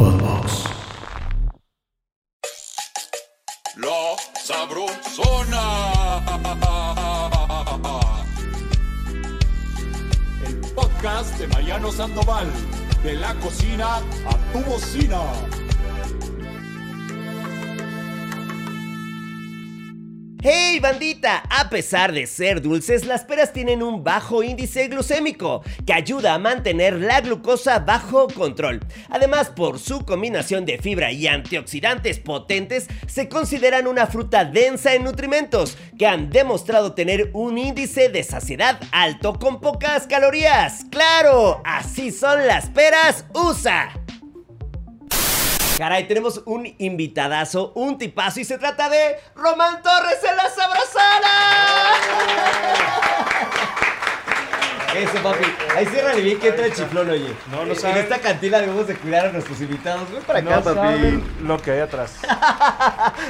Podbox. La. El podcast de Mariano Sandoval. De la cocina a tu bocina. ¡Hey bandita! A pesar de ser dulces, las peras tienen un bajo índice glucémico que ayuda a mantener la glucosa bajo control. Además, por su combinación de fibra y antioxidantes potentes, se consideran una fruta densa en nutrimentos que han demostrado tener un índice de saciedad alto con pocas calorías. ¡Claro! Así son las peras USA. Caray, tenemos un invitadazo, un tipazo y se trata de Román Torres en la Sabrosana. Eso, papi. Ahí ciérrale bien que entra el chiflón, oye. No, no En saben. esta cantina debemos de cuidar a nuestros invitados. Ven para acá, No papi. saben lo que hay atrás.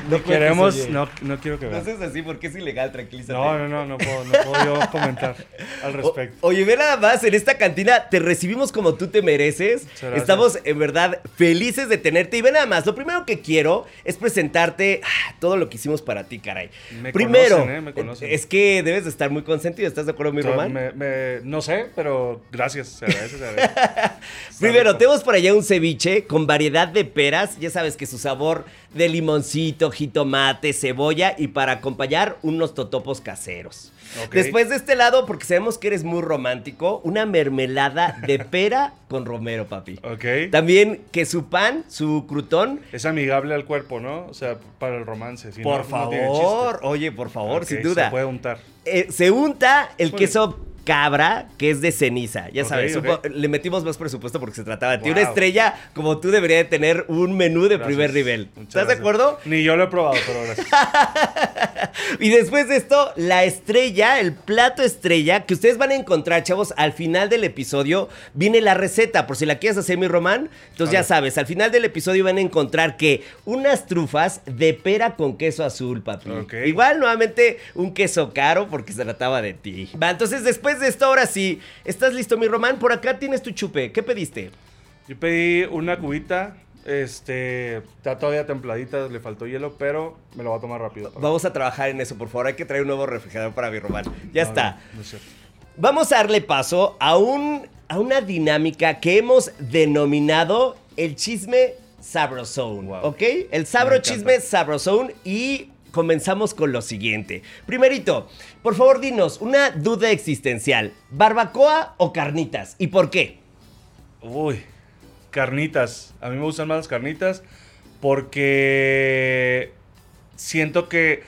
No Ni queremos, oye. no, no quiero que No vean. seas así porque es ilegal, tranquilízate. No, no, no, no puedo, no puedo yo comentar al O- respecto. oye, ve nada más, en esta cantina te recibimos como tú te mereces. Estamos en verdad felices de tenerte. Y ve nada más, lo primero que quiero es presentarte todo lo que hicimos para ti, caray. Me Primero, conocen, ¿eh? Me conocen. es que debes de estar muy consentido. ¿Estás de acuerdo, mi O sea, Román? me- me- no sé, pero gracias, se agradece, se agradece. Primero, tenemos por allá un ceviche con variedad de peras. Ya sabes que su sabor de limoncito, jitomate, cebolla y para acompañar unos totopos caseros. Después de este lado, porque sabemos que eres muy romántico, una mermelada de pera con romero, papi. Ok. También que su pan, su crutón. Es amigable al cuerpo, ¿no? O sea, para el romance. si por no, no tiene favor, oye, por favor, sin duda. Se puede untar. Eh, se unta el queso cabra, que es de ceniza. Ya sabes, le metimos más presupuesto porque se trataba de ti. Una estrella como tú debería de tener un menú de Gracias. primer nivel. Muchas ¿Estás de acuerdo? Ni yo lo he probado, pero gracias. Y después de esto, la estrella, el plato estrella, que ustedes van a encontrar, chavos, al final del episodio, viene la receta, por si la quieres hacer, mi Román. Entonces ya sabes, al final del episodio van a encontrar que unas trufas de pera con queso azul, papi. Igual, nuevamente, un queso caro porque se trataba de ti. Va, entonces después de esto, ahora sí, ¿estás listo, mi Román? Por acá tienes tu chupe. ¿Qué pediste? Yo pedí una cubita, este, está todavía templadita, le faltó hielo, pero me lo voy a tomar rápido. Vamos a trabajar en eso, por favor. Hay que traer un nuevo refrigerador para mi Román. Ya No, está. no, no es cierto. Vamos a darle paso a, un, a una dinámica que hemos denominado el chisme sabrosón, Wow. ¿ok? El sabro chisme sabrosón y comenzamos con lo siguiente. Primerito, por favor dinos una duda existencial, ¿barbacoa o carnitas? ¿Y por qué? Uy, carnitas. A mí me gustan más las carnitas porque siento que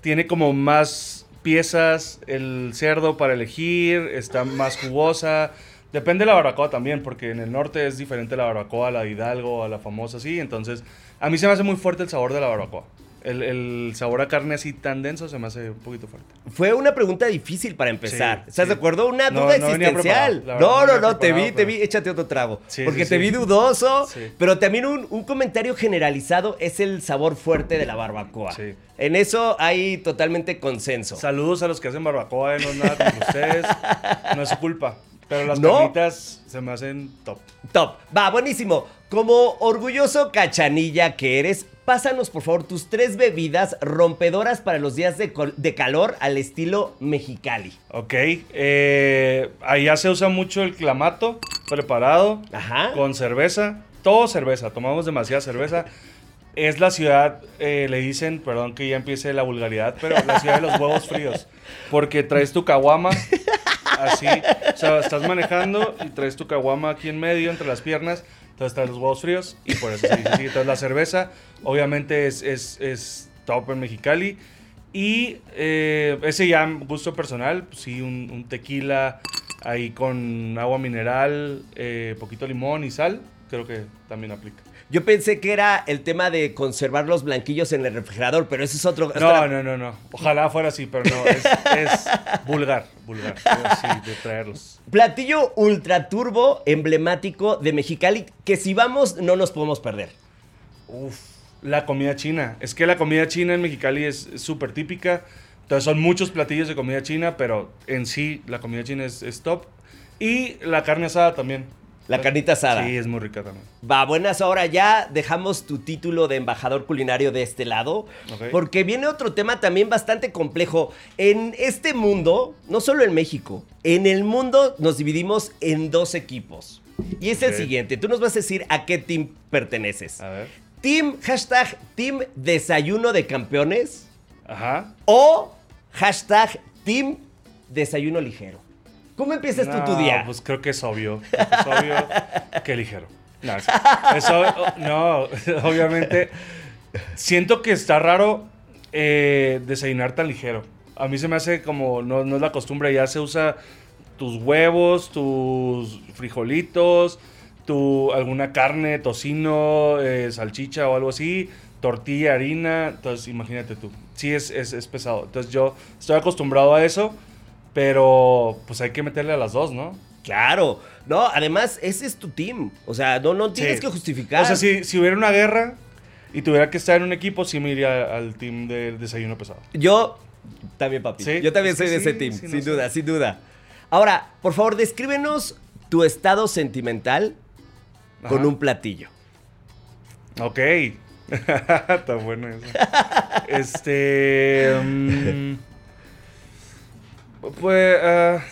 tiene como más piezas el cerdo para elegir, está más jugosa. Depende de la barbacoa también, porque en el norte es diferente la barbacoa la de Hidalgo, a la famosa así. Entonces, a mí se me hace muy fuerte el sabor de la barbacoa. El, el sabor a carne así tan denso se me hace un poquito fuerte. Fue una pregunta difícil para empezar. Sí, ¿Estás sí. de acuerdo? Una duda no existencial. no, verdad, no, no te vi, te vi, échate otro trago. Sí, porque te vi dudoso, pero también un, un comentario generalizado es el sabor fuerte de la barbacoa. Sí. En eso hay totalmente consenso. Saludos a los que hacen barbacoa, no es nada contra ustedes. No es su culpa. Pero las ¿No? carnitas se me hacen top. Top. Va, buenísimo. Como orgulloso cachanilla que eres, pásanos por favor tus tres bebidas rompedoras para los días de, de calor al estilo mexicali. Ok. eh, allá se usa mucho el clamato preparado Ajá. con cerveza. Todo cerveza. Tomamos demasiada cerveza. Es la ciudad, eh, le dicen, perdón que ya empiece la vulgaridad, pero la ciudad de los huevos fríos. Porque traes tu caguama así. O sea, estás manejando y traes tu caguama aquí en medio, entre las piernas. Entonces traes los huevos fríos y por eso se dice así. Entonces la cerveza, obviamente, es, es, es top en Mexicali. Y eh, ese ya gusto personal, pues sí, un, tequila ahí con agua mineral, eh, poquito limón y sal, creo que también aplica. Yo pensé que era el tema de conservar los blanquillos en el refrigerador, pero eso es otro. No, no, no, no. Ojalá fuera así, pero no. Es, es vulgar, vulgar. De traerlos. Platillo ultra turbo emblemático de Mexicali que si vamos no nos podemos perder. Uf, la comida china. Es que la comida china en Mexicali es es súper típica. Entonces son muchos platillos de comida china, pero en sí la comida china es, es top. Y la carne asada también. La carnita asada. Sí, es muy rica también. Va, buenas, ahora ya dejamos tu título de embajador culinario de este lado, Ok. porque viene otro tema también bastante complejo. En este mundo, no solo en México, en el mundo nos dividimos en dos equipos. Y es el siguiente, tú nos vas a decir a qué team perteneces. A ver. Team, hashtag, team desayuno de campeones Ajá. o hashtag, team desayuno ligero. ¿Cómo empiezas tú tu día? Pues creo que es obvio. creo que Es obvio que ligero. No, es, es ob- no, obviamente. Siento que está raro eh, desayunar tan ligero. A mí se me hace como, no, no es la costumbre, ya se usa tus huevos, tus frijolitos, tu, alguna carne, tocino, eh, salchicha o algo así, tortilla, harina. Entonces, imagínate tú. Sí, es, es, es pesado. Entonces, yo estoy acostumbrado a eso, pero pues hay que meterle a las dos, ¿no? Claro. No, además, ese es tu team. O sea, no, no tienes Sí. que justificar. O sea, si, si hubiera una guerra y tuviera que estar en un equipo, sí me iría al team del desayuno pesado. Yo también, papi. Sí, Yo también soy de ese team, no sin sé. duda, sin duda. Ahora, por favor, descríbenos tu estado sentimental con un platillo. Ok. Está bueno eso. Este. mm, pues.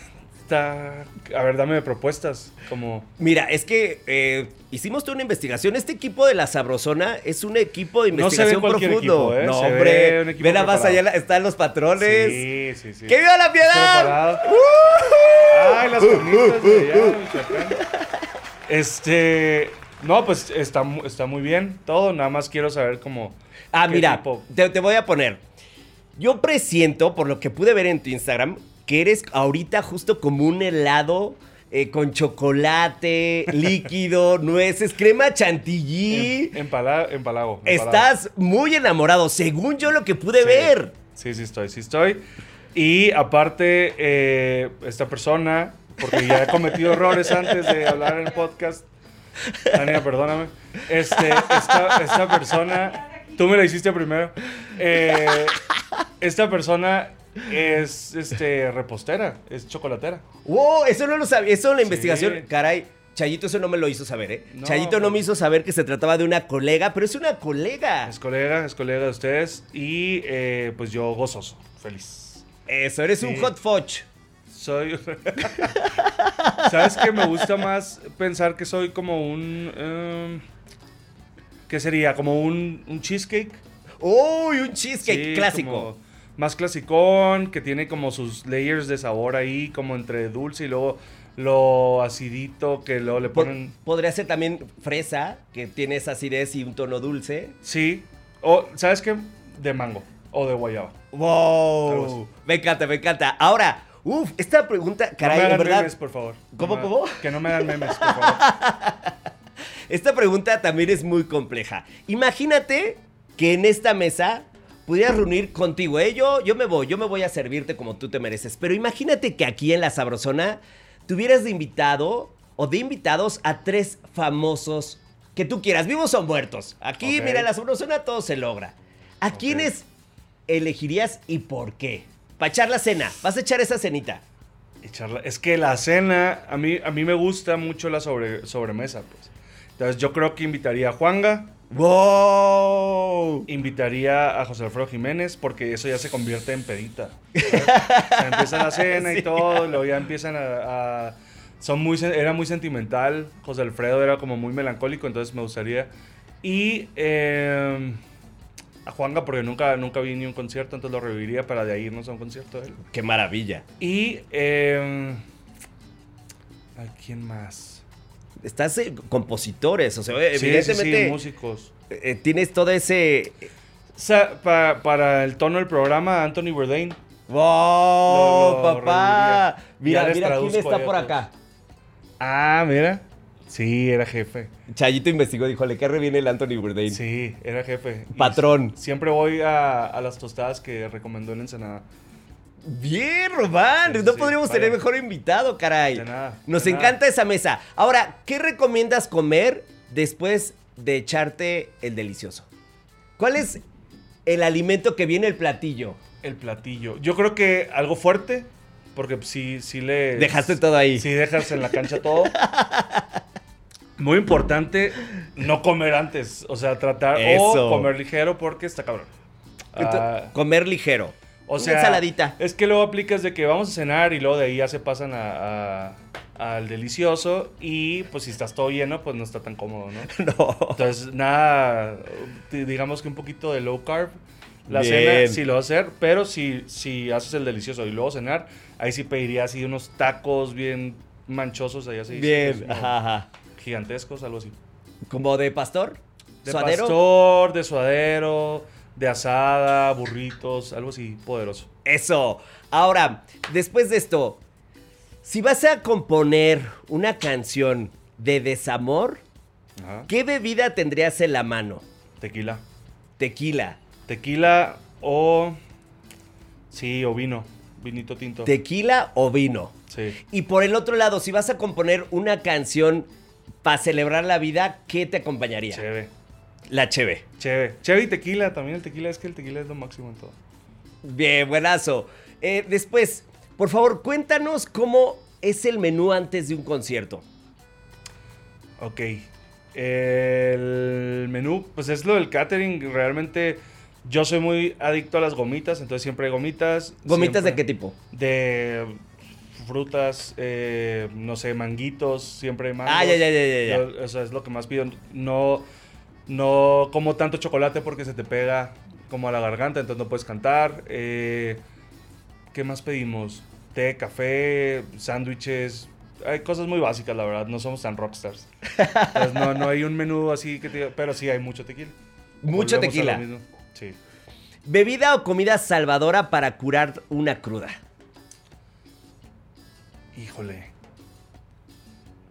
está. A ver, dame propuestas. Como. Mira, es que eh, hicimos toda una investigación. Este equipo de la Sabrosona es un equipo de No se ve investigación profundo. equipo, ¿eh? No, Se ve hombre. Ve nada más allá están los patrones. Sí, sí, sí. ¡Que viva la piedad! Preparado. ¡Ay, las carnitas de allá, Michoacán! Este. No, pues está, está muy bien todo. Nada más quiero saber cómo. Ah, mira, te, te voy a poner. Yo presiento, por lo que pude ver en tu Instagram, que eres ahorita justo como un helado eh, con chocolate, líquido, nueces, crema chantilly. Em- empala- empalago. empalago. Estás muy enamorado, según yo lo que pude Sí. ver. Sí, sí estoy, sí estoy. Y aparte, eh, esta persona, porque ya he cometido errores antes de hablar en el podcast. Tania, perdóname. Este, esta, esta persona, tú me la hiciste primero. Eh, esta persona es este, repostera, es chocolatera. Wow, eso no lo sabía, eso en la Sí. investigación, caray. Chayito eso no me lo hizo saber, ¿eh? No, Chayito no pues- me hizo saber que se trataba de una colega, pero es una colega. Es colega, es colega de ustedes. Y eh, pues yo gozoso, feliz. Eso, eres un hot fudge. Soy. ¿Sabes qué? Me gusta más pensar que soy como un. em, ¿Qué sería? Como un, un cheesecake. Uy, un cheesecake Sí, clásico. como más clasicón, que tiene como sus layers de sabor ahí, como entre dulce y luego lo acidito, que luego le Po- ponen. Podría ser también fresa, que tiene esa acidez y un tono dulce. Sí. O, ¿sabes qué? De mango. O de guayaba. ¡Wow! Me encanta, me encanta. Ahora, uff, esta pregunta, caray, no me hagan verdad, memes, por favor. ¿Cómo, No me- cómo? Que no me hagan memes, por favor. esta pregunta también es muy compleja. Imagínate que en esta mesa pudieras reunir contigo, ¿eh? Yo, yo me voy, yo me voy a servirte como tú te mereces. Pero imagínate que aquí en La Sabrosona tuvieras de invitado o de invitados a tres famosos que tú quieras, vivos o muertos. Aquí, mira, en La Sabrosona todo se logra. ¿A quiénes elegirías y por qué? Para echar la cena, vas a echar esa cenita. Echarla- Es que la cena, a mí, a mí me gusta mucho la sobre, sobremesa, pues. Entonces yo creo que invitaría a Juanga, ¡Wow! invitaría a José Alfredo Jiménez, porque eso ya se convierte en pedita. O sea, empieza la cena Sí. y todo, y luego ya empiezan a... a- son muy, era muy sentimental, José Alfredo era como muy melancólico, entonces me gustaría. Y eh, a Juanga, porque nunca, nunca vi ni un concierto, entonces lo reviviría para de ahí irnos a un concierto de él. ¡Qué maravilla! Y... Eh, ¿A quién más? Estás eh, compositores, o sea, sí, evidentemente sí, músicos. eh, tienes todo ese... O sea, pa- para el tono del programa, Anthony Bourdain. ¡Wow, Lo- lo papá! Mira, mira quién está por acá. Ah, mira. Sí, era jefe. Chayito investigó, dijo, le qué viene el Anthony Bourdain. Sí, era jefe. Patrón. Siempre voy a, a las tostadas que recomendó en Ensenada. Bien, Román. Sí, no sí, podríamos vaya. tener mejor invitado, caray. De nada, Nos de encanta nada. esa mesa. Ahora, ¿qué recomiendas comer después de echarte el delicioso? ¿Cuál es el alimento que viene el platillo? El platillo. Yo creo que algo fuerte, porque sí, sí le... Dejaste todo ahí. Sí, dejas en la cancha todo. Muy importante no comer antes. O sea, tratar Eso. o comer ligero porque está cabrón. Ah, Comer ligero. O Una sea, ensaladita. Es que luego aplicas de que vamos a cenar y luego de ahí ya se pasan a- a- al delicioso. Y pues si estás todo lleno, pues no está tan cómodo, ¿no? No. Entonces, nada, di- digamos que un poquito de low carb. La Bien. cena sí lo va a hacer, pero si, si haces el delicioso y luego cenar, ahí sí pediría así unos tacos bien manchosos, allá sí. Bien. ajá. Gigantescos, algo así. ¿Como de pastor? De ¿Suadero? pastor, de suadero, de asada, burritos, algo así poderoso. Eso. Ahora, después de esto, si vas a componer una canción de desamor, Ajá. ¿qué bebida tendrías en la mano? Tequila. Tequila. Tequila o... Sí, o vino. Vinito tinto. ¿Tequila o vino? sí. Y por el otro lado, si vas a componer una canción para celebrar la vida, ¿qué te acompañaría? Cheve. La cheve. Cheve. Cheve y tequila. También el tequila. Es que el tequila es lo máximo en todo. Bien, buenazo. Eh, después, por favor, cuéntanos cómo es el menú antes de un concierto. Ok. El menú, pues es lo del catering. Realmente yo soy muy adicto a las gomitas, entonces siempre hay gomitas. ¿Gomitas de qué tipo? De frutas, eh, no sé, manguitos, siempre hay mangos. Ah, ya, ya, ya, ya, ya. Yo- o sea, es lo que más pido. No, no como tanto chocolate porque se te pega como a la garganta, entonces no puedes cantar. Eh, ¿Qué más pedimos? Té, café, sándwiches. Hay cosas muy básicas, la verdad. No somos tan rockstars. Entonces, no, no hay un menú así que te diga- Pero sí hay mucho tequila. Mucho Volvemos tequila. Sí. ¿Bebida o comida salvadora para curar una cruda? Híjole.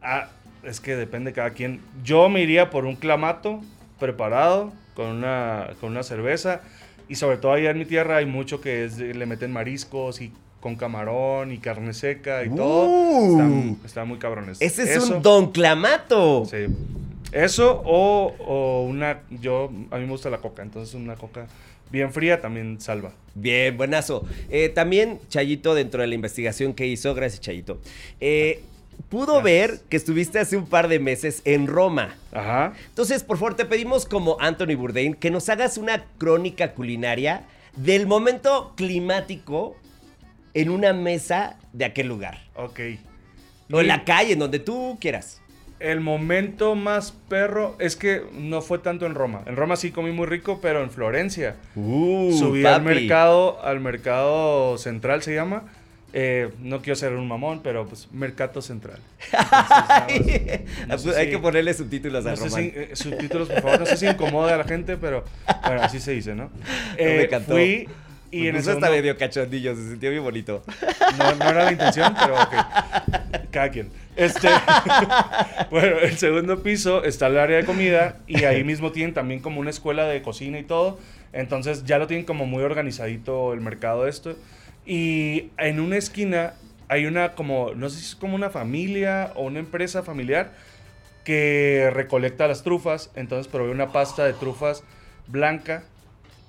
Ah, es que depende de cada quien. Yo me iría por un clamato preparado con una, con una cerveza. Y sobre todo allá en mi tierra hay mucho que es le meten mariscos y con camarón y carne seca y todo. Están, están muy cabrones. Ese es Eso, un don clamato. Sí. Eso o, o una... Yo, a mí me gusta la coca, entonces una coca bien fría también salva. Bien, buenazo. Eh, también Chayito, dentro de la investigación que hizo, gracias Chayito, eh, pudo Gracias. ver que estuviste hace un par de meses en Roma. Ajá. Entonces, por favor, te pedimos como Anthony Bourdain que nos hagas una crónica culinaria del momento climático en una mesa de aquel lugar. Ok. O en la calle, en donde tú quieras. El momento más perro es que no fue tanto en Roma. En Roma sí comí muy rico, pero en Florencia. Uh, Subí al mercado, al mercado central se llama. Eh, no quiero ser un mamón, pero pues Mercato Central. Entonces, no sé Hay si- que ponerle subtítulos a no sé Román. si, eh, subtítulos, por favor. No sé si incomode a la gente, pero bueno, así se dice, ¿no? me Eh, encantó. Fui y Me en el puso hasta segundo- medio cachondillo, se sintió bien bonito. no, no era la intención, pero ok. Cada quien. Este, bueno, el segundo piso está el área de comida y ahí mismo tienen también como una escuela de cocina y todo. Entonces ya lo tienen como muy organizadito el mercado esto. Y en una esquina hay una como, no sé si es como una familia o una empresa familiar que recolecta las trufas. Entonces probé una pasta de trufas blanca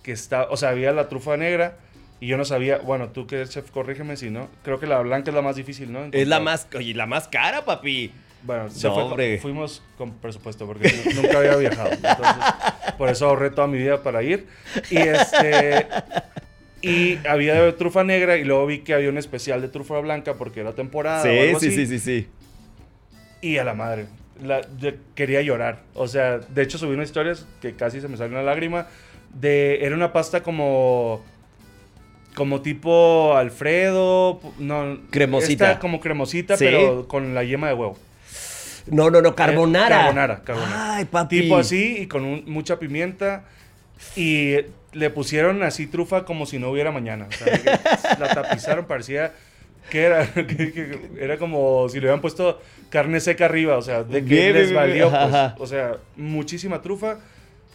que está, o sea, había la trufa negra y yo no sabía, bueno, tú que eres chef, corrígeme si no, creo que la blanca es la más difícil, ¿no? Es la más, oye, la más cara, papi. Bueno, se No, fue con- hombre. fuimos con presupuesto porque nu- nunca había viajado. Entonces, por eso ahorré toda mi vida para ir. Y este. Y había trufa negra y luego vi que había un especial de trufa blanca porque era temporada. o Sí, algo sí, así. sí, sí, sí. Y a la madre. La, quería llorar. O sea, de hecho subí unas historias que casi se me salió una lágrima. De, era una pasta como. Como tipo Alfredo. No, Cremosita. esta como cremosita, Sí. pero con la yema de huevo. No, no, no, carbonara. Carbonara, carbonara. Ay, papi. Tipo así y con un- mucha pimienta. Y le pusieron así trufa como si no hubiera mañana. O sea, que la tapizaron, parecía que era, que- que era como si le hubieran puesto carne seca arriba. O sea, de que Bien, les valió. bien, pues. O sea, muchísima trufa.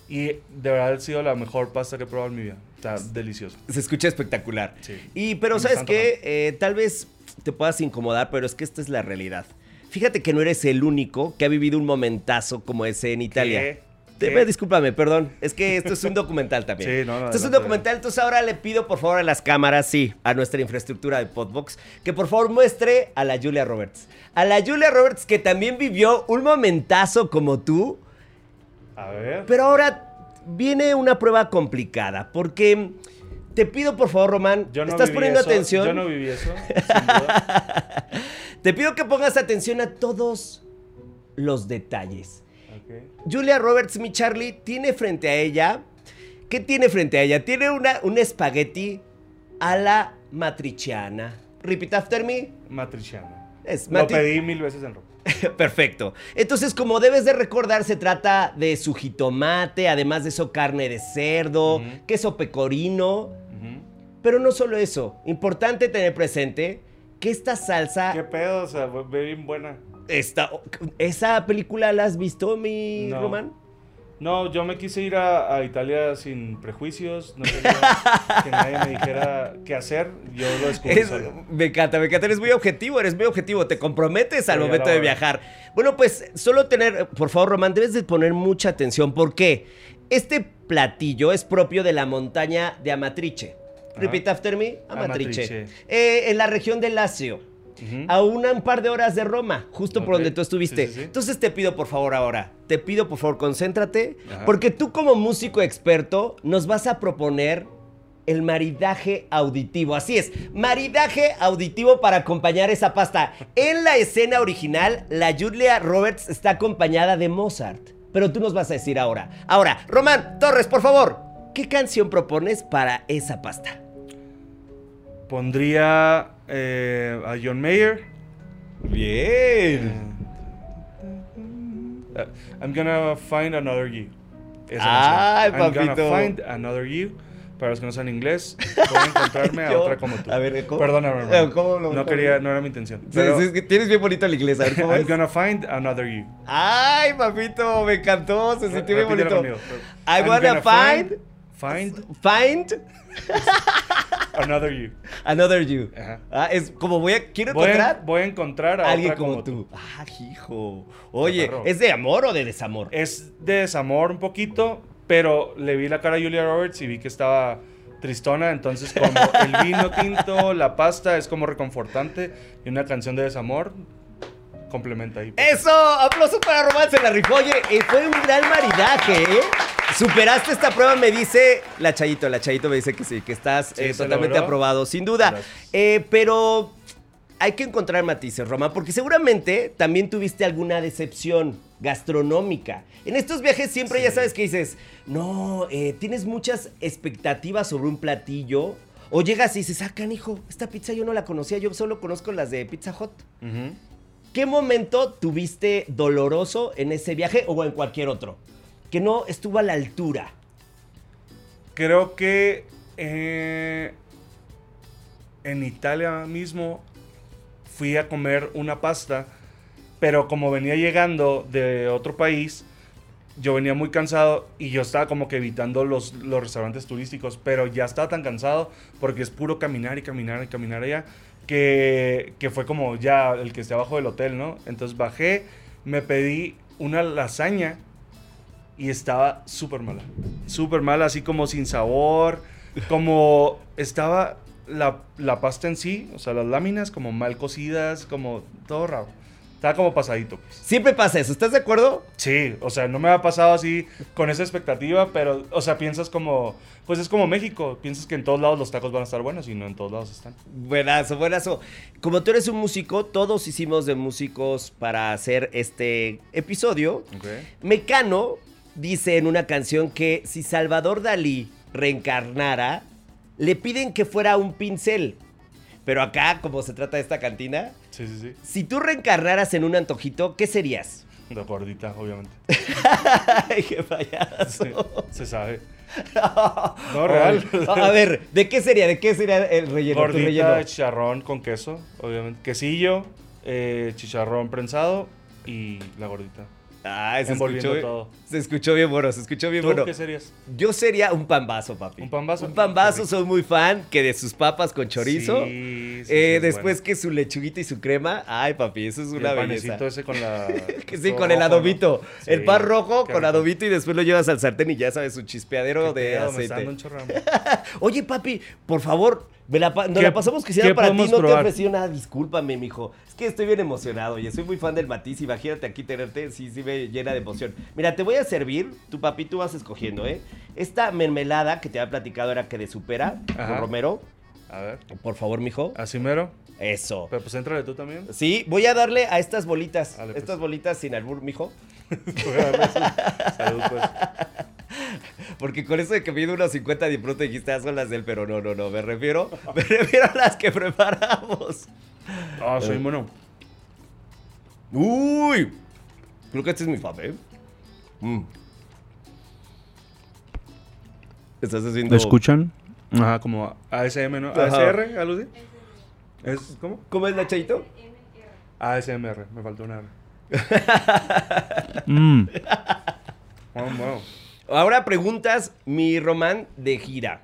Y de verdad ha sido la mejor pasta que he probado en mi vida. Está delicioso. Se escucha espectacular. Sí. Y, pero, ¿sabes qué? Eh, tal vez te puedas incomodar, pero es que esta es la realidad. Fíjate que no eres el único que ha vivido un momentazo como ese en Italia. ¿Qué? Discúlpame, perdón. Es que esto es un documental también. Sí, no, no, Esto es un documental, entonces ahora le pido por favor a las cámaras, sí, a nuestra infraestructura de Podbox, que por favor muestre a la Julia Roberts. A la Julia Roberts que también vivió un momentazo como tú, A ver. pero ahora viene una prueba complicada, porque te pido por favor, Román, Yo no ¿estás viví poniendo eso, atención? Yo no viví eso, sin duda. Te pido que pongas atención a todos los detalles. Ok. Julia Roberts, mi Charlie, tiene frente a ella. ¿Qué tiene frente a ella? Tiene una, un espagueti a la matriciana. Repeat after me. Matriciana. Es Lo matri- pedí mil veces en ropa. Perfecto. Entonces, como debes de recordar, se trata de su jitomate, además de eso, carne de cerdo, Ujú. queso pecorino. Ujú. Pero no solo eso. Importante tener presente que esta salsa. ¿Qué pedo? O sea, bien buena. Esta, ¿Esa película la has visto, mi No. Román? No, yo me quise ir a, a Italia sin prejuicios. No quería que nadie me dijera qué hacer. Yo lo descubrí Es- solo. me encanta, me encanta. Eres muy objetivo, eres muy objetivo. Te comprometes al Sí, momento de viajar. Bueno, pues solo tener, por favor, Román, debes de poner mucha atención. ¿Por qué? Este platillo es propio de la montaña de Amatrice. Ajá. Repeat after me. Amatrice. Amatrice. Eh, en la región de A una, un par de horas de Roma, justo por donde tú estuviste. Sí, sí, sí. Entonces te pido por favor ahora, te pido por favor concéntrate, Ajá. porque tú como músico experto nos vas a proponer el maridaje auditivo. Así es, maridaje auditivo para acompañar esa pasta. En la escena original, la Julia Roberts está acompañada de Mozart. Pero tú nos vas a decir ahora. Ahora, Román Torres, por favor, ¿qué canción propones para esa pasta? Pondría eh, a John Mayer. Bien. Uh, I'm gonna find another you. Esa Ay, canción. I'm papito. gonna find another you. Para los que no saben inglés, a encontrarme a Yo- otra como tú. a ver, ¿cómo? Perdóname, hermano. Eh, ¿cómo lo- no quería, no era mi intención. Sí, Pero, sí, es que tienes bien bonito el inglés, a ver cómo I'm es? gonna find another you. Ay, papito, me encantó, se sintió bien Repítelo bonito. conmigo. I I'm wanna gonna find, Find find another you. another you. Ajá. Ah, es como voy a, quiero Voy a, encontrar voy a encontrar a alguien otra como, tú. Ah, hijo. Oye. ¿es de amor o de desamor? Es de desamor un poquito, pero le vi la cara a Julia Roberts y vi que estaba tristona, entonces como el vino tinto, la pasta es como reconfortante y una canción de desamor complementa ahí. Eso, aplausos para Romance la rifó. Oye, eh, fue un gran maridaje, ¿eh? Superaste esta prueba, me dice la Chayito. La Chayito me dice que sí, que estás Sí, eh, totalmente logró. aprobado, sin duda. Eh, pero hay que encontrar matices, Roma, porque seguramente también tuviste alguna decepción gastronómica. En estos viajes siempre ya sabes que dices, no, eh, tienes muchas expectativas sobre un platillo. O llegas y dices, ah, canijo, esta pizza yo no la conocía, yo solo conozco las de Pizza Hut. Ujú. ¿Qué momento tuviste doloroso en ese viaje o en cualquier otro? Que no estuvo a la altura. Creo que eh, en Italia mismo fui a comer una pasta, pero como venía llegando de otro país, yo venía muy cansado y yo estaba como que evitando los, los restaurantes turísticos, pero ya estaba tan cansado porque es puro caminar y caminar y caminar allá, que, que fue como ya el que esté abajo del hotel, ¿no? Entonces bajé, me pedí una lasaña y estaba súper mala. Súper mala, así como sin sabor, como estaba la, la pasta en sí, o sea, las láminas como mal cocidas, como todo raro. Estaba como pasadito, pues. Siempre pasa eso, ¿estás de acuerdo? Sí, o sea, no me ha pasado así con esa expectativa, pero, o sea, piensas como, pues es como México, piensas que en todos lados los tacos van a estar buenos y no en todos lados están. Buenazo, buenazo. Como tú eres un músico, todos hicimos de músicos para hacer este episodio. Mecano dice en una canción que si Salvador Dalí reencarnara, le piden que fuera un pincel. Pero acá, como se trata de esta cantina, Sí, sí, sí. si tú reencarnaras en un antojito, ¿qué serías? De gordita, obviamente. Ay, qué payaso. Se sabe. No, real. A ver, ¿de qué sería? ¿De qué sería el relleno? Gordita, relleno? chicharrón con queso, obviamente. Quesillo, eh, chicharrón prensado y la gordita. Ay, se envolviendo escuchó, todo. Se escuchó bien bueno, se escuchó bien ¿Tú bueno. qué serías? Yo sería un pambazo, papi. ¿Un pambazo? Un pambazo, soy muy fan que de sus papas con chorizo. Sí, sí, sí, Eh, es después bueno. que su lechuguita y su crema. Ay, papi, eso es una el belleza. ese con la... Que sí, con el adobito. El pan rojo con rico. adobito y después lo llevas al sartén y ya sabes, su chispeadero Qué de pedo, aceite. un. Oye, papi, por favor, me la, nos ¿Qué- la pasamos quisiera qué para ti. No podemos te he probar? ofrecido nada, discúlpame, mijo. Es que estoy bien emocionado y soy muy fan del matiz. Imagínate aquí tenerte, sí, sí me llena de emoción. Mira, te voy a servir, tu papi, tú vas escogiendo, ¿eh? Esta mermelada que te había platicado era que de supera, Ajá. con romero. A ver, Por favor, mijo. así mero. Eso. Pero pues entrale tú también. Sí, voy a darle a estas bolitas. Dale, pues. Estas bolitas sin albur, mijo. Salud, pues. Porque con eso de que mido unos 50 de pronto dijiste, ah, son las del, pero no, no, no. Me refiero, me refiero a las que preparamos. Ah, soy mono. Uy. Creo que este es mi fave, ¿eh? Mm. Estás haciendo. ¿Lo escuchan? Ajá, como ASM, ¿no? Ajá. ¿ASR? ¿Algo así? ¿Es, ¿Cómo? ¿Cómo es, Nachadito? ASMR, me faltó una R. Mmm. Bueno, bueno. Ahora preguntas, mi román de gira.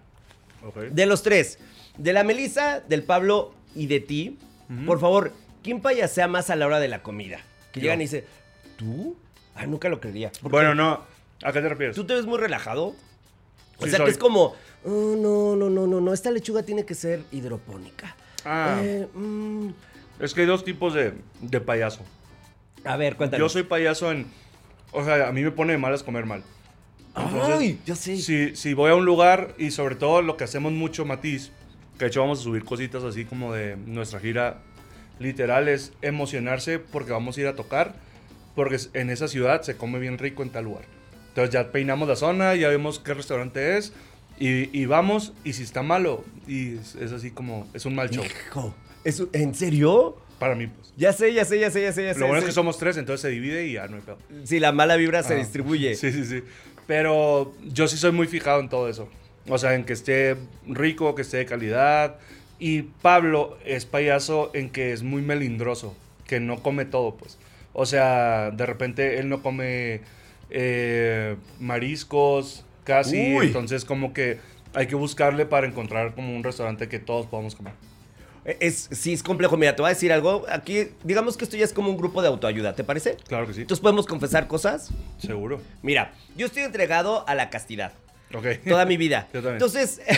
De los tres, de la Melissa, del Pablo y de ti, por favor, ¿quién payasea más a la hora de la comida? Que Yo. llegan y dicen, ¿tú? Ay, nunca lo creería. Bueno, no. ¿A qué te refieres? ¿Tú te ves muy relajado? O Sí sea, soy. que es como, "Oh, no, no, no, no, no, esta lechuga tiene que ser hidropónica. Ah. Eh, mm, Es que hay dos tipos de, de payaso. A ver, cuéntame. Yo soy payaso en... O sea, a mí me pone de malas comer mal. Entonces, Ay, ya sé. Si, si voy a un lugar y sobre todo lo que hacemos mucho, Matiz, que de hecho vamos a subir cositas así como de nuestra gira literal, es emocionarse porque vamos a ir a tocar, porque en esa ciudad se come bien rico en tal lugar. Entonces ya peinamos la zona, ya vemos qué restaurante es y, y vamos y si está malo, y es, es así como, es un mal show. Hijo, ¿es- ¿en serio? Para mí, pues. Ya sé, ya sé, ya sé, ya sé, ya sé. Lo bueno es sé. que somos tres, entonces se divide y ya no hay pedo. Si la mala vibra se Ah, distribuye. Sí, sí, sí. Pero yo sí soy muy fijado en todo eso. O sea, en que esté rico, que esté de calidad. Y Pablo es payaso en que es muy melindroso, que no come todo, pues. O sea, de repente él no come eh, mariscos casi. Uy. Entonces, como que hay que buscarle para encontrar como un restaurante que todos podamos comer. Es, sí, es complejo. Mira, te voy a decir algo. Aquí, digamos que esto ya es como un grupo de autoayuda, ¿te parece? Claro que sí. Entonces podemos confesar cosas. Seguro. Mira, yo estoy entregado a la castidad. Ok. Toda mi vida. Yo también. Entonces.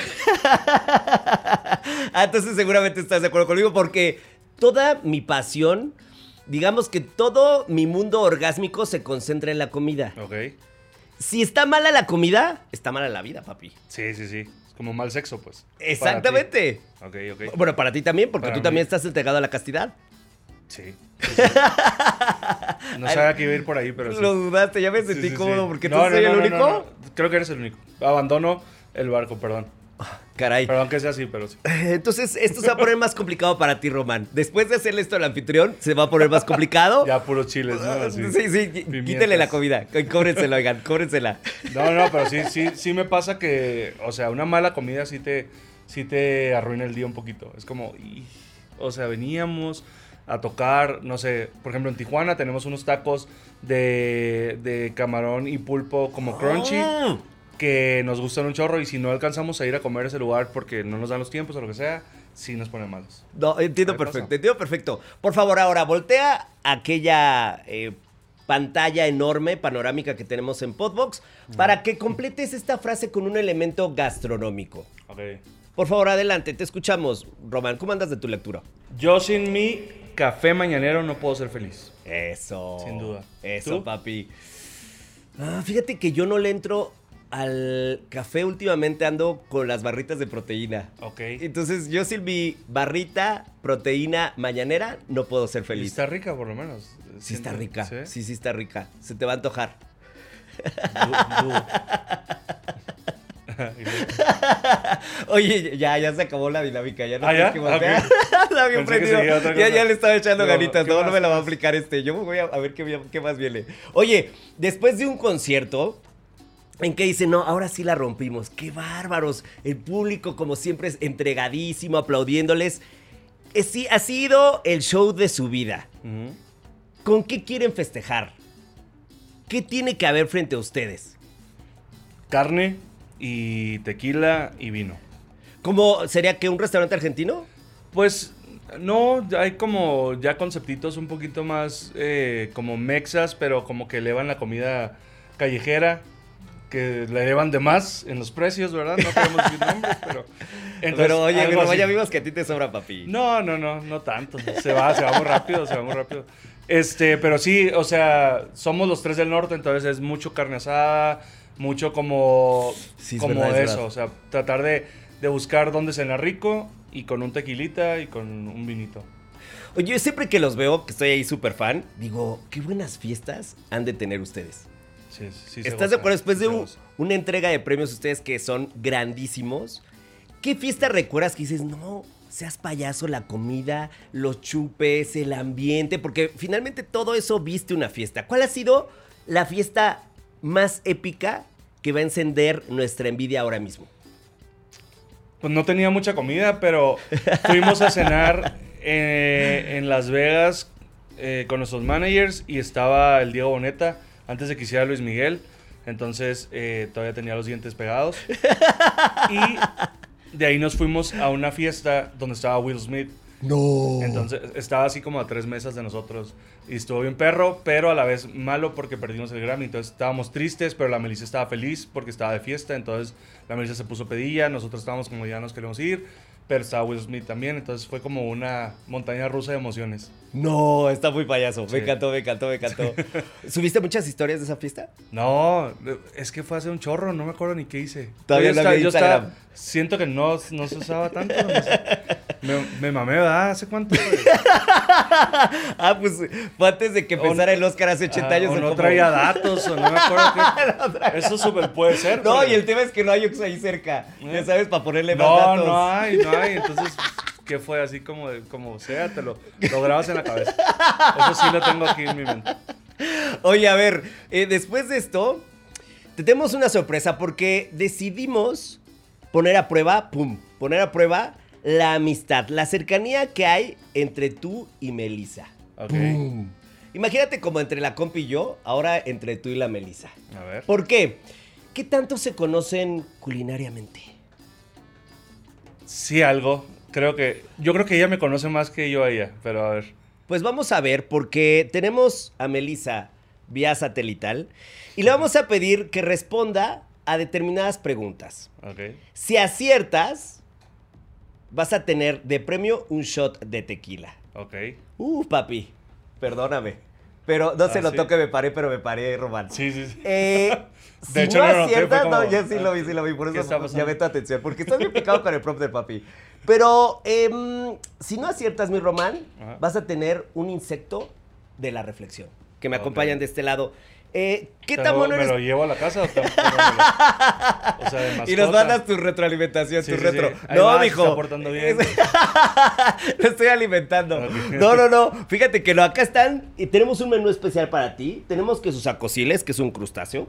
Ah, entonces seguramente estás de acuerdo conmigo porque toda mi pasión, digamos que todo mi mundo orgásmico se concentra en la comida. Ok. Si está mala la comida, está mala la vida, papi. Sí, sí, sí. Es como mal sexo, pues. Exactamente. Ok, ok. Bueno, para ti también, porque Para tú mí. también estás entregado a la castidad. Sí. sí, sí. No sabía que iba a ir por ahí, pero sí. Lo dudaste, ya me Sí, sentí sí, cómodo porque No, tú no, soy no, el no, único. no, no. Creo que eres el único. Abandono el barco, perdón. Caray. Perdón que sea así, pero sí. Entonces, esto se va a poner más complicado para ti, Román. Después de hacerle esto al anfitrión, se va a poner más complicado. Ya puros chiles, ¿no? Así. Sí, sí, Pimientas. quítele la comida. Cóbrensela, oigan, cóbrensela. No, no, pero sí, sí, sí me pasa que, o sea, una mala comida sí te, sí te arruina el día un poquito. Es como, y- o sea, veníamos a tocar, no sé, por ejemplo, en Tijuana tenemos unos tacos de, de camarón y pulpo como crunchy. Mm. Que nos gustan un chorro y si no alcanzamos a ir a comer a ese lugar porque no nos dan los tiempos o lo que sea, sí nos pone malos. No, entiendo perfecto, pasa. entiendo perfecto. Por favor, ahora voltea aquella eh, pantalla enorme, panorámica que tenemos en Podbox, para que completes esta frase con un elemento gastronómico. Ok. Por favor, adelante, te escuchamos. Román, ¿cómo andas de tu lectura? Yo sin mi café mañanero no puedo ser feliz. Eso. Sin duda. Eso, ¿Tú? papi. Ah, fíjate que yo no le entro al café últimamente, ando con las barritas de proteína. Ok. Entonces, yo sin mi barrita proteína mañanera no puedo ser Y feliz. está rica por lo menos. Sí está rica. ¿Sí? Sí, sí está rica. Se te va a antojar. Y Oye, ya, ya se acabó la dinámica. Ya no ¿Ah, tienes ya? que voltear. Que prendido. Ya, ya le estaba echando ganitas. ¿qué No, no me la va a aplicar este. Yo voy a, a ver qué, qué más viene. Oye, después de un concierto, en que dice, no, ahora sí la rompimos. ¡Qué bárbaros! El público, como siempre, es entregadísimo, aplaudiéndoles. Eh, Sí, ha sido el show de su vida. ¿Con qué quieren festejar? ¿qué tiene que haber frente a ustedes? Carne y tequila y vino. ¿Cómo sería que un restaurante argentino? Pues no, hay como ya conceptitos un poquito más eh, como mexas, pero como que elevan la comida callejera, que le elevan de más en los precios, ¿verdad? No queremos decir nombres, pero... entonces, Pero oye, pero así. ya vimos que a ti te sobra, papi. No, no, no, no tanto. Se va, se va muy rápido, se va muy rápido. Este, pero sí, o sea, somos los tres del norte, entonces es mucho carne asada, mucho como, Sí, es como verdad, eso, o sea, tratar de, de buscar dónde cena rico y con un tequilita y con un vinito. Oye, yo siempre que los veo, que estoy ahí súper fan, digo, qué buenas fiestas han de tener ustedes. Sí, sí ¿Estás de acuerdo? Después de un- una entrega de premios ustedes que son grandísimos, ¿qué fiesta recuerdas que dices, no, seas payaso, la comida, los chupes, el ambiente? Porque finalmente todo eso viste una fiesta. ¿Cuál ha sido la fiesta más épica que va a encender nuestra envidia ahora mismo? Pues no tenía mucha comida, pero fuimos a cenar eh, en Las Vegas eh, con nuestros managers y estaba el Diego Boneta antes de que hiciera Luis Miguel. Entonces eh, todavía tenía los dientes pegados. Y de ahí nos fuimos a una fiesta donde estaba Will Smith. No. Entonces estaba así como a tres mesas de nosotros. Y estuvo bien perro, pero a la vez malo porque perdimos el Grammy. Entonces estábamos tristes, pero la Melissa estaba feliz porque estaba de fiesta. Entonces la Melissa se puso pedilla. Nosotros estábamos como ya nos queremos ir. Pero estaba Will Smith también. Entonces fue como una montaña rusa de emociones. No, está muy payaso. Me encantó, me encantó, me encantó. ¿Subiste muchas historias de esa fiesta? No, es que fue hace un chorro. No me acuerdo ni qué hice. Todavía no estaba- había yo estaba- Instagram. siento que no, no se usaba tanto. no sé. me, me mamé, ¿verdad? ¿Hace cuánto? Ah, pues fue antes de que empezara no- el Oscar hace 80 Ah, años. o no cómo. traía datos, o no me acuerdo qué. Eso súper puede ser. No, pero- y el tema es que no hay Ox ahí cerca. Eh. Ya sabes, para ponerle más No, datos. no hay, no hay. Entonces, ¿qué fue? Así como, como sea, te lo, lo grabas en la cabeza. Eso sí lo tengo aquí en mi mente. Oye, a ver, eh, después de esto, te tenemos una sorpresa porque decidimos poner a prueba, pum, poner a prueba la amistad, la cercanía que hay entre tú y Melissa. Ok. Pum. Imagínate como entre la compi y yo, ahora entre tú y la Melissa. A ver. ¿Por qué? ¿Qué tanto se conocen culinariamente? Sí, algo. Creo que. Yo creo que ella me conoce más que yo a ella. Pero a ver. Pues vamos a ver, porque tenemos a Melissa vía satelital y le vamos a pedir que responda a determinadas preguntas. Ok. Si aciertas, vas a tener de premio un shot de tequila. Ok. Uh, papi, perdóname. Pero no se Ah, notó ¿sí? que me paré, pero me paré, Román. Sí, sí, sí. Eh, De si hecho, no lo aciertas, no, ya sí lo ah, vi, sí lo vi, por ¿qué eso llamé tu atención, porque estás bien picado con el prop de papi. Pero em, si no aciertas, mi Román, Ajá. vas a tener un insecto de la reflexión, que me acompañan de este lado. Eh, ¿Qué Pero, tan bueno ¿Me eres? lo llevo a la casa o o me lo- sea, de mascota. Y nos mandas tu retroalimentación, Sí, tu sí, retro. sí. No, va, se mijo. está portando bien. Lo estoy alimentando. No, no, no. Fíjate que no, acá están. Y tenemos un menú especial para ti. Tenemos que sus acosiles, que es un crustáceo.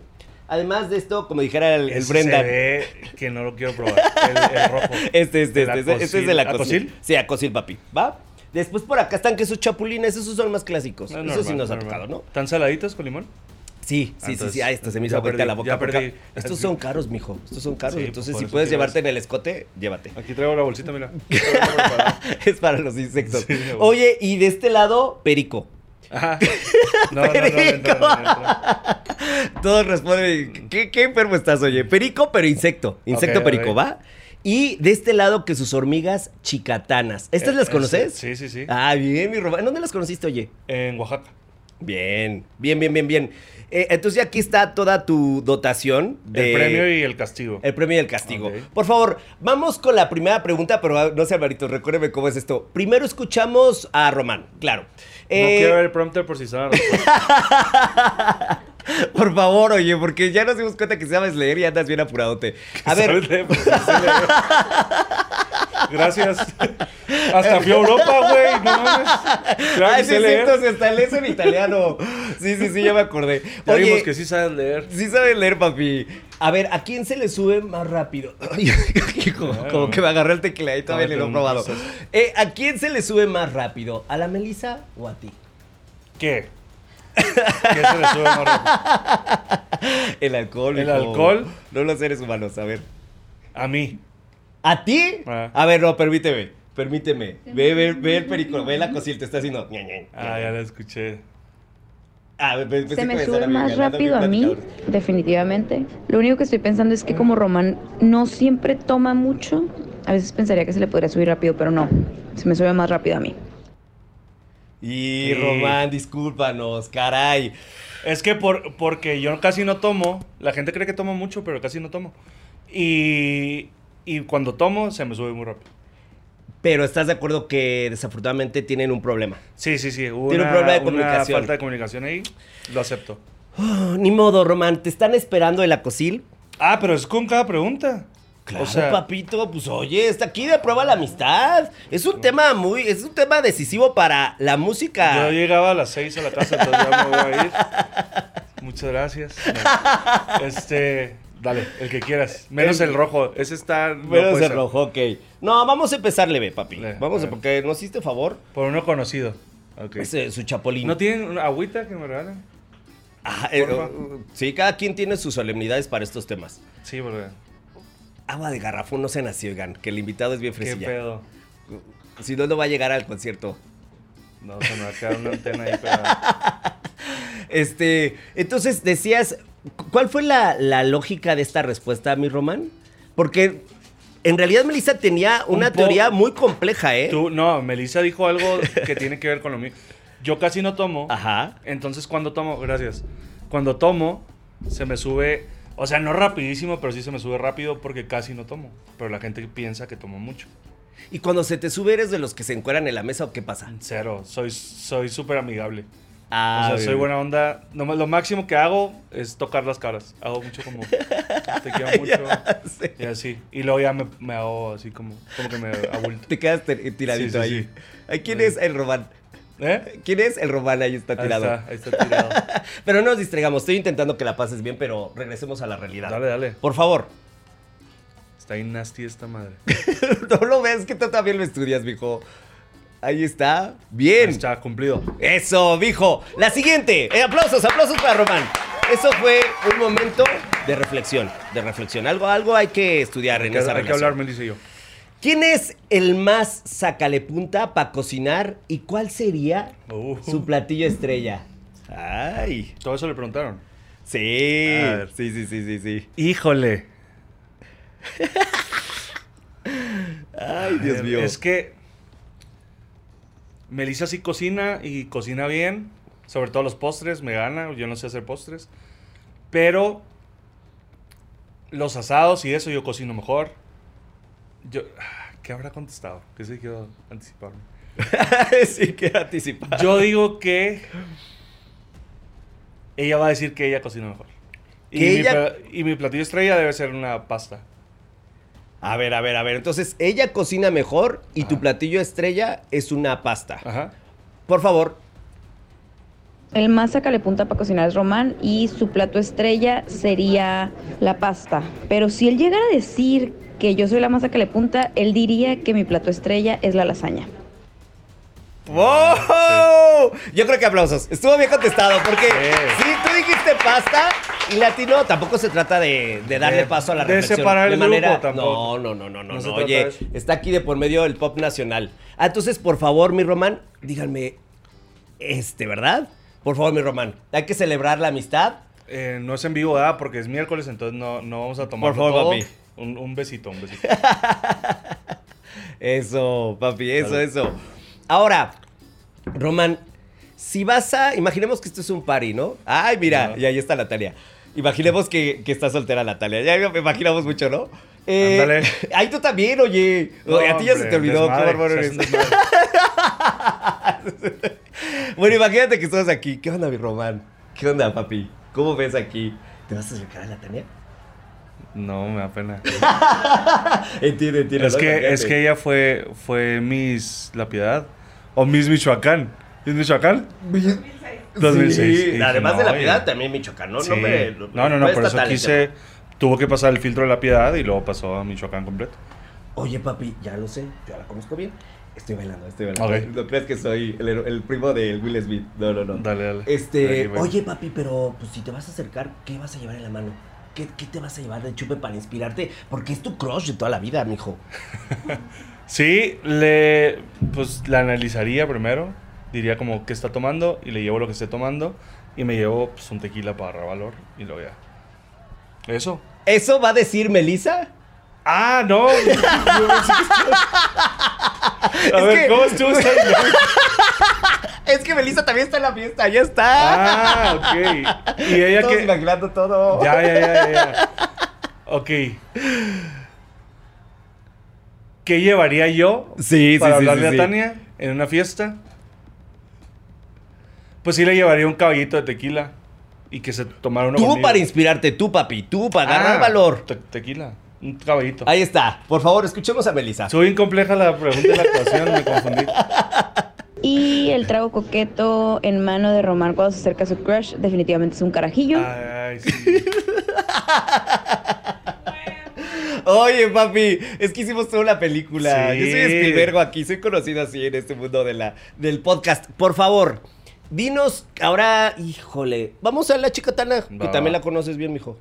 Además de esto, como dijera el, el Brenda. Se ve que no lo quiero probar. El, el rojo. Este, este, este, este, este es del acosil. ¿Acosil? Sí, acosil, papi. ¿Va? Después por acá están quesos chapulines, esos son más clásicos. No, Eso sí normal, nos ha normal. tocado, ¿no? ¿Tan saladitos con limón? Sí, Ah, sí, sí, entonces, sí. Ah, esto se me hizo perdí, la boca. ya perdí. Estos son caros, mijo. Estos son caros. Sí, entonces, si puedes llevarte en el escote, llévate. Aquí traigo la bolsita, mira. Es para los insectos. Sí. Oye, y de este lado, perico. Ajá. No, no, no, no. Todos responden, ¿qué, qué enfermo estás, oye? Perico, pero insecto. Insecto perico. ¿va? Y de este lado, que sus hormigas chicatanas. ¿Estas Eh, las conoces? Sí, sí, sí. Ah, bien, mi Román. ¿Dónde las conociste, oye? En Oaxaca. Bien, bien, bien, bien, bien. Eh, entonces aquí está toda tu dotación de... El premio y el castigo. El premio y el castigo. Por favor, vamos con la primera pregunta, pero ah, no sé, Alvarito, recuérdeme cómo es esto. Primero escuchamos a Román, claro. No Eh, quiero ver el prompter por si respuestas. Por favor, oye, porque ya nos dimos cuenta que sabes leer y andas bien apuradote. A ver. Pues. Gracias. Hasta fui a Europa, güey. No mames. Claro Ay, sí, sé es leer. cierto, se establece en italiano. Sí, sí, sí, ya me acordé. Ya Oye, vimos que sí sabes leer. sí sabes leer, papi. A ver, ¿a quién se le sube más rápido? Como, Ah, como que me agarré el teclado y todavía A ver, ni lo he probado. Eh, ¿A quién se le sube más rápido? ¿A la Melissa o a ti? ¿Qué? ¿Qué se le sube más rápido? El alcohol. ¿El hijo. alcohol? No los seres humanos, a ver. A mí. ¿A ti? Ah. A ver, no, permíteme. Permíteme. Ve, ve, ve el perico, ve la cosita, te está haciendo. Ah, ya la escuché. Ah, Se me sube más rápido a mí, definitivamente. Lo único que estoy pensando es que como Román no siempre toma mucho, a veces pensaría que se le podría subir rápido, pero no. Se me sube más rápido a mí. Y Sí. Román, discúlpanos, caray. Es que por, porque yo casi no tomo, la gente cree que tomo mucho, pero casi no tomo. Y, y cuando tomo, se me sube muy rápido. Pero estás de acuerdo que desafortunadamente tienen un problema. Sí, sí, sí. Tiene un problema de una comunicación. falta de comunicación ahí. Lo acepto. Oh, ni modo, Román, te están esperando en la cosil. Ah, pero es con cada pregunta. Claro, o sea, papito, pues oye, está aquí de prueba la amistad. Es un tema muy, es un tema decisivo para la música. yo llegaba a las 6 a la casa, entonces ya me voy a ir. Muchas gracias. Este, dale, el que quieras. Menos el rojo. Ese está. no Menos el rojo, ok. No, vamos a empezar leve, papi. Le- Vamos a porque nos hiciste favor. Por uno conocido. Ok. Ese, su chapolín. ¿No tienen una agüita que me regalen? Ah, eh, uh, sí, cada quien tiene sus solemnidades para estos temas. Sí, porque. Agua de garrafón no sean así, oigan, que el invitado es bien ¿Qué fresilla. pedo? Si no, no va a llegar al concierto. No, se me va a quedar una antena ahí pegada. Este, entonces decías, cu- ¿cuál fue la, la lógica de esta respuesta, mi Román? Porque en realidad Melissa tenía Un una teoría muy compleja, ¿eh? Tú, no, Melissa dijo algo que tiene que ver con lo mío. Yo casi no tomo. Ajá. Entonces cuando tomo, gracias. Cuando tomo, se me sube, o sea, no rapidísimo, pero sí se me sube rápido porque casi no tomo. Pero la gente piensa que tomo mucho. Y cuando se te sube, ¿eres de los que se encueran en la mesa o qué pasa? Cero, soy soy súper amigable. Ah, o sea, bien, soy buena onda. Nomás lo máximo que hago es tocar las caras. Hago mucho como, te quiero mucho. Sé. Y así. Y luego ya me, me hago así como, como que me abulto. Te quedas tiradito Sí, sí, ahí. sí. Ay, ¿Quién es el Román? ¿Eh? ¿Quién es el Román? Ahí está Ahí tirado. está, ahí está tirado. Pero no nos distraigamos, estoy intentando que la pases bien, pero regresemos a la realidad. Dale, dale. Por favor. Está ahí nasty esta madre. no lo ves, que tú también lo estudias, mijo. Ahí está. Bien. Está cumplido. Eso, mijo. La siguiente. Eh, aplausos, aplausos para Román. Eso fue un momento de reflexión, de reflexión. Algo, algo hay que estudiar en Hay que, esa hay que relación. hablar, Melissa y yo. ¿Quién es el más sacale punta para cocinar y cuál sería Uh. su platillo estrella? Ay. Todo eso le preguntaron. Sí. A ver. Sí, sí, sí, sí, sí. Híjole. Ay, Dios mío. Es que Melissa sí cocina y cocina bien. Sobre todo los postres, me gana. Yo no sé hacer postres. Pero los asados y eso yo cocino mejor. Yo, ¿Qué habrá contestado? Que sí quiero anticiparme. sí, que anticipar. Yo digo que ella va a decir que ella cocina mejor. Y, ¿Que mi, ella- pla- y mi platillo estrella debe ser una pasta. A ver, a ver, a ver. Entonces, ella cocina mejor y tu platillo estrella es una pasta. Ajá. Por favor. El más sacale punta para cocinar es Román y su plato estrella sería la pasta. Pero si él llegara a decir que yo soy la más sacale punta, él diría que mi plato estrella es la lasaña. ¡Wow! Yo creo que aplausos. Estuvo bien contestado porque Sí. sí, tú dijiste pasta y latino tampoco se trata de, de darle De- paso a la de reflexión. separar el de manera... grupo tampoco. No, no, no, no, no. No Oye, de está aquí de por medio el pop nacional. Ah, entonces, por favor, mi Román, díganme, este, ¿verdad? Por favor, mi Román, hay que celebrar la amistad. Eh, no es en vivo, ¿verdad? Porque es miércoles, entonces no, no vamos a tomar Por favor, papi. Un, un besito, un besito. Eso, papi, eso, eso. Ahora, Román, si vas a. Imaginemos que esto es un party, ¿no? Ay, mira, Ajá. y ahí está Natalia. Imaginemos que, que está soltera Natalia. Ya me imaginamos mucho, ¿no? Eh, Ándale. Ay, tú también, oye. A ti ya se te olvidó, qué desmadre, se eres. bueno, imagínate que estás aquí. ¿Qué onda, mi Román? ¿Qué onda, papi? ¿Cómo ves aquí? ¿Te vas a acercar a Natalia? No, me da pena. Entiendo, entiendo. es, que, es que ella fue, fue Miss La Piedad. O Miss Michoacán. ¿Es Michoacán? 2006. Sí, dije, además de no, la piedad, oye. también Michoacán, ¿no? Sí. No, me- no, no, no, por eso quise. tema. Tuvo que pasar el filtro de La Piedad y luego pasó a Michoacán completo. Oye, papi, ya lo sé, ya la conozco bien. Estoy bailando, estoy bailando. Ok. No creas que soy el, el primo de Will Smith. No, no, no. Dale, dale. Este, oye papi, pero pues si te vas a acercar, ¿qué vas a llevar en la mano? ¿Qué, qué te vas a llevar de chupe para inspirarte? Porque es tu crush de toda la vida, mijo. Sí, le. Pues la analizaría primero. Diría como qué está tomando y le llevo lo que esté tomando. Y me llevo pues, un tequila para valor. Y luego ya. Eso. ¿Eso va a decir Melissa? Ah, no. A Es ver, que- ¿cómo estuvo? Es que Melissa también está en la fiesta, ya está. Ah, ok. Y ella Todos que. imaginando todo. Ya, ya, ya, ya. Ok. ¿Qué llevaría yo Sí, para sí, hablarle sí, a Tania en una fiesta? Pues sí le llevaría un caballito de tequila y que se tomara uno Tú conmigo. para inspirarte, tú papi, tú para Ah, valor. te- tequila, un caballito. Ahí está. Por favor, escuchemos a Melissa. Soy incompleja la pregunta de la actuación, me confundí. Y el trago coqueto en mano de Román cuando se acerca a su crush, definitivamente es un carajillo. Ay, sí. Oye, papi, es que hicimos toda una película. Sí. Yo soy Spielberg aquí, soy conocido así en este mundo de la, del podcast. Por favor, dinos ahora, híjole, vamos a la chica Tana, que Va, también la conoces bien, mijo.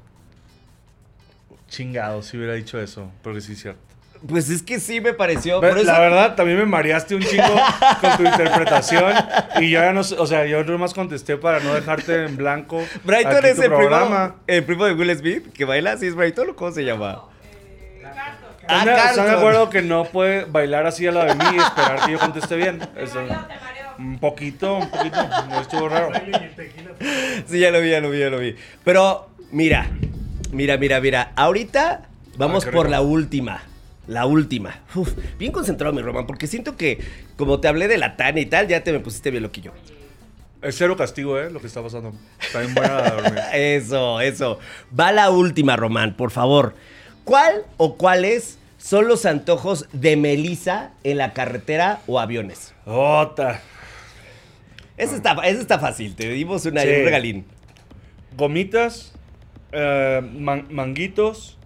Chingado, si hubiera dicho eso, porque sí es cierto. Pues es que sí me pareció. Ve, por eso- La verdad, también me mareaste un chingo con tu interpretación. Y yo ya no sé, o sea, yo nomás contesté para no dejarte en blanco. Brighton aquí es tu el primo, programa. el primo de Will Smith que baila, ¿sí es Brighton o cómo se llama? Ah, ¿Están de- ¿Están de Carlton. acuerdo que no puede bailar así a la de mí y esperar que yo conteste bien? Eso- un poquito, un poquito. No estuvo raro. Sí, ya lo vi, ya lo vi, ya lo vi. Pero, mira, mira, mira, mira. Ahorita vamos Ah, por la última. La última. Uf, bien concentrado, mi Román, porque siento que, como te hablé de la Tania y tal, ya te me pusiste bien loquillo. Es cero castigo, ¿eh? Lo que está pasando. Bien buena a dormir. Eso, eso. Va la última, Román, por favor. ¿Cuál o cuáles son los antojos de Melissa en la carretera o aviones? Ota. Ese está, ese está fácil, te dimos una, Sí. un regalín. Gomitas, eh, man- manguitos.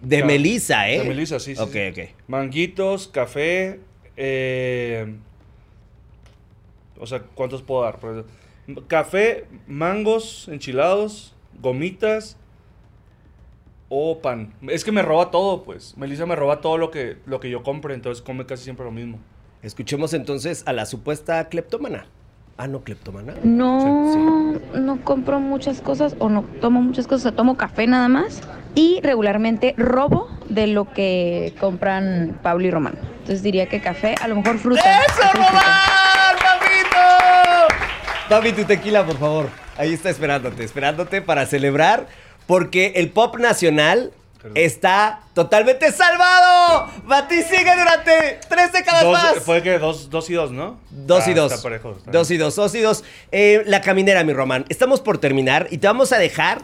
De Ya. Melissa, ¿eh? De Melissa, sí, sí, Ok, sí. ok. Manguitos, café. eh, o sea, ¿cuántos puedo dar? Pues, Café, mangos enchilados, gomitas o pan. Es que me roba todo, pues. Melissa me roba todo lo que, lo que yo compre, entonces come casi siempre lo mismo. Escuchemos entonces a la supuesta cleptómana. Ah, no, cleptómana. No, no compro muchas cosas o no tomo muchas cosas, o sea, tomo café nada más y regularmente robo de lo que compran Pablo y Román. Entonces diría que café, a lo mejor fruta. ¡Eso. Román, papito! Papi, tu tequila, por favor. Ahí está esperándote, esperándote para celebrar, porque el pop nacional Perdón. está totalmente salvado. Bati sigue durante tres décadas Dos, más. fue que dos, dos y dos, ¿no? Dos y Ah, dos. está parejo, está dos y dos, dos y dos. Eh, la caminera, mi Román. Estamos por terminar y te vamos a dejar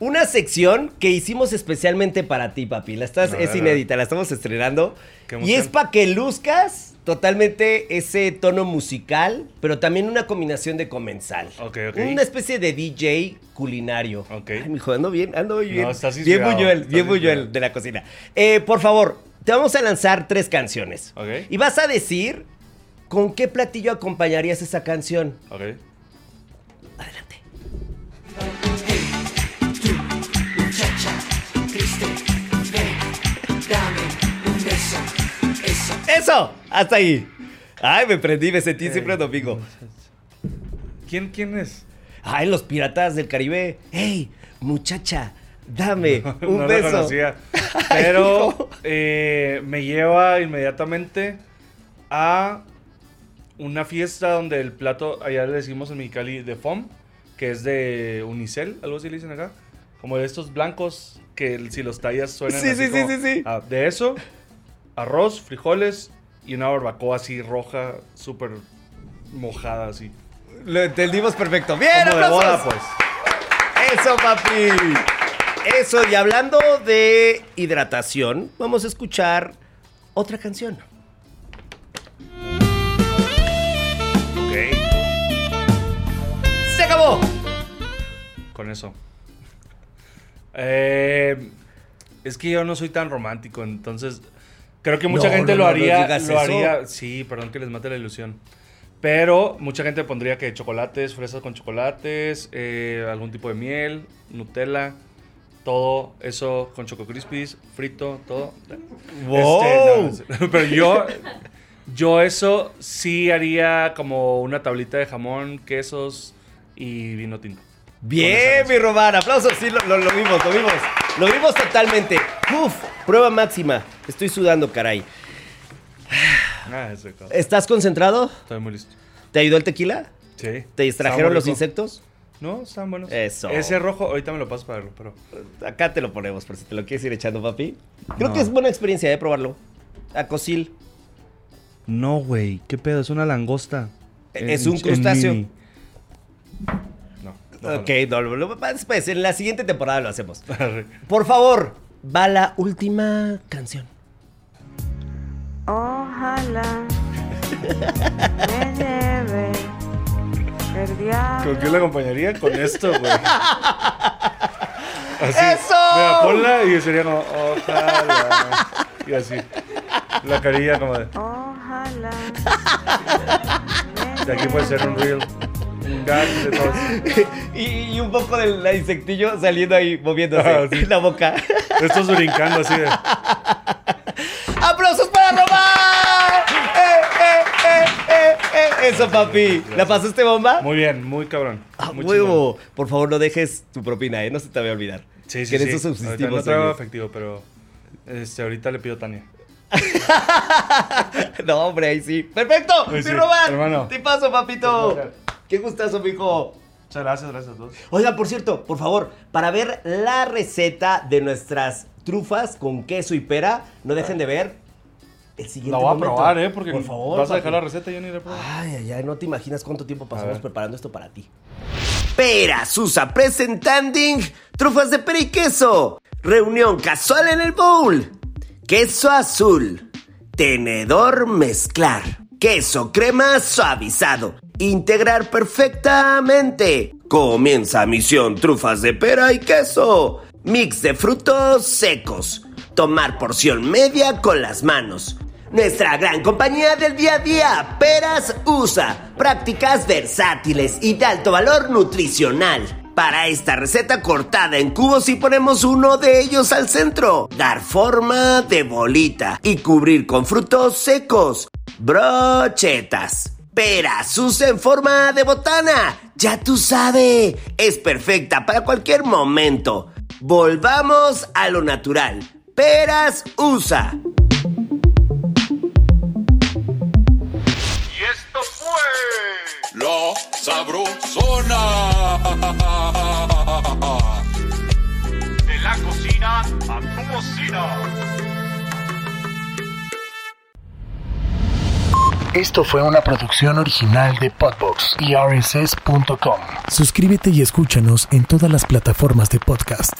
una sección que hicimos especialmente para ti, papi. La estás, es inédita, la estamos estrenando. Y es para que luzcas totalmente ese tono musical, pero también una combinación de comensal. Ok, ok. Una especie de DJ culinario. Ok. Ay, mijo, ando bien, ando muy bien. No, estás bien Buñuel, bien Buñuel de la cocina. Eh, por favor, te vamos a lanzar tres canciones. Ok. Y vas a decir con qué platillo acompañarías esa canción. Ok. ¡Eso! Hasta ahí. Ay, me prendí, me sentí siempre domingo. ¿Quién, quién es? Ay, los piratas del Caribe. ¡Ey, muchacha! Dame un no beso. lo conocía. Pero eh, me lleva inmediatamente a una fiesta donde el plato, allá le decimos en Mexicali, de FOM, que es de Unicel, algo así le dicen acá. Como de estos blancos que si los tallas suenan Sí, así sí, sí, sí, sí. Ah, de eso, arroz, frijoles y una barbacoa así roja, súper mojada así. Lo entendimos perfecto. ¡Bien, Como de boda, pues. Eso, papi. Eso, y hablando de hidratación, vamos a escuchar otra canción. Ok, ¡Se acabó! con eso. Eh, es que yo no soy tan romántico, entonces Creo que mucha No, gente no, lo no, haría, lo eso. haría, sí, perdón que les mate la ilusión. Pero mucha gente pondría que chocolates, fresas con chocolates, eh, algún tipo de miel, Nutella, todo eso con Choco Crispies, frito, todo. ¡Wow! Este, pero yo, yo eso sí haría como una tablita de jamón, quesos y vino tinto. Bien, mi Román, aplausos, sí, lo, lo- lo vimos, lo vimos. Lo vimos totalmente. Uf, prueba máxima. Estoy sudando, caray. Ah. ¿Estás concentrado? Estoy muy listo. ¿Te ayudó el tequila? Sí. ¿Te distrajeron los rico. insectos? No, están buenos. Eso. Ese rojo, ahorita me lo paso para verlo, pero. Acá te lo ponemos por si te lo quieres ir echando, papi. Creo No. que es buena experiencia, ¿eh? Probarlo. A Cosil. No, güey. ¿Qué pedo? Es una langosta. Es un crustáceo. Mini. No. no, ok, no, lo- lo- después, en la siguiente temporada lo hacemos. Por favor, va la última canción. Ojalá me lleve el diablo. ¿Con qué la acompañaría? Con esto, güey. Así. ¡Eso! Mira, ponla y sería como, ojalá. Y así. La carilla como de. Ojalá. De aquí puede ser un reel. De todos. y, y un poco del insectillo saliendo ahí, moviéndose Ah, sí. la boca. Estos brincando así de. ¡Aplausos para Román! ¡Eh, eh, eh! Eso, papi. ¿La pasaste bomba? Muy bien, muy cabrón. Ah, muy huevo. Por favor, no dejes tu propina, ¿eh? No se te vaya a olvidar. Sí, sí, que sí. eso Ahorita no traigo efectivo, pero. Este, ahorita le pido a Tania. no, hombre, ahí sí. ¡Perfecto! ¡Mi sí, Román! hermano. ¡Te paso, papito! ¡Qué gustazo, mijo! Muchas gracias, gracias a todos. Oiga, por cierto, por favor, para ver la receta de nuestras trufas con queso y pera, no dejen de ver el siguiente La voy a probar, ¿eh? Porque por favor, vas a dejar la receta y yo ni la pruebo. Ay, ay, ay, no te imaginas cuánto tiempo pasamos preparando esto para ti. Pera Susa presentanding trufas de pera y queso. Reunión casual en el bowl. Queso azul. Tenedor mezclar. Queso crema suavizado. Integrar perfectamente. Comienza misión trufas de pera y queso. Mix de frutos secos. Tomar porción media con las manos. Nuestra gran compañía del día a día, Peras USA. Prácticas versátiles y de alto valor nutricional. Para esta receta cortada en cubos y ponemos uno de ellos al centro. Dar forma de bolita y cubrir con frutos secos. Brochetas. Peras USA en forma de botana. Ya tú sabes, es perfecta para cualquier momento. Volvamos a lo natural. Peras USA. Y esto fue La Sabrosona. de la cocina a tu bocina. Esto fue una producción original de Podbox y RSS.com. Suscríbete y escúchanos en todas las plataformas de podcast.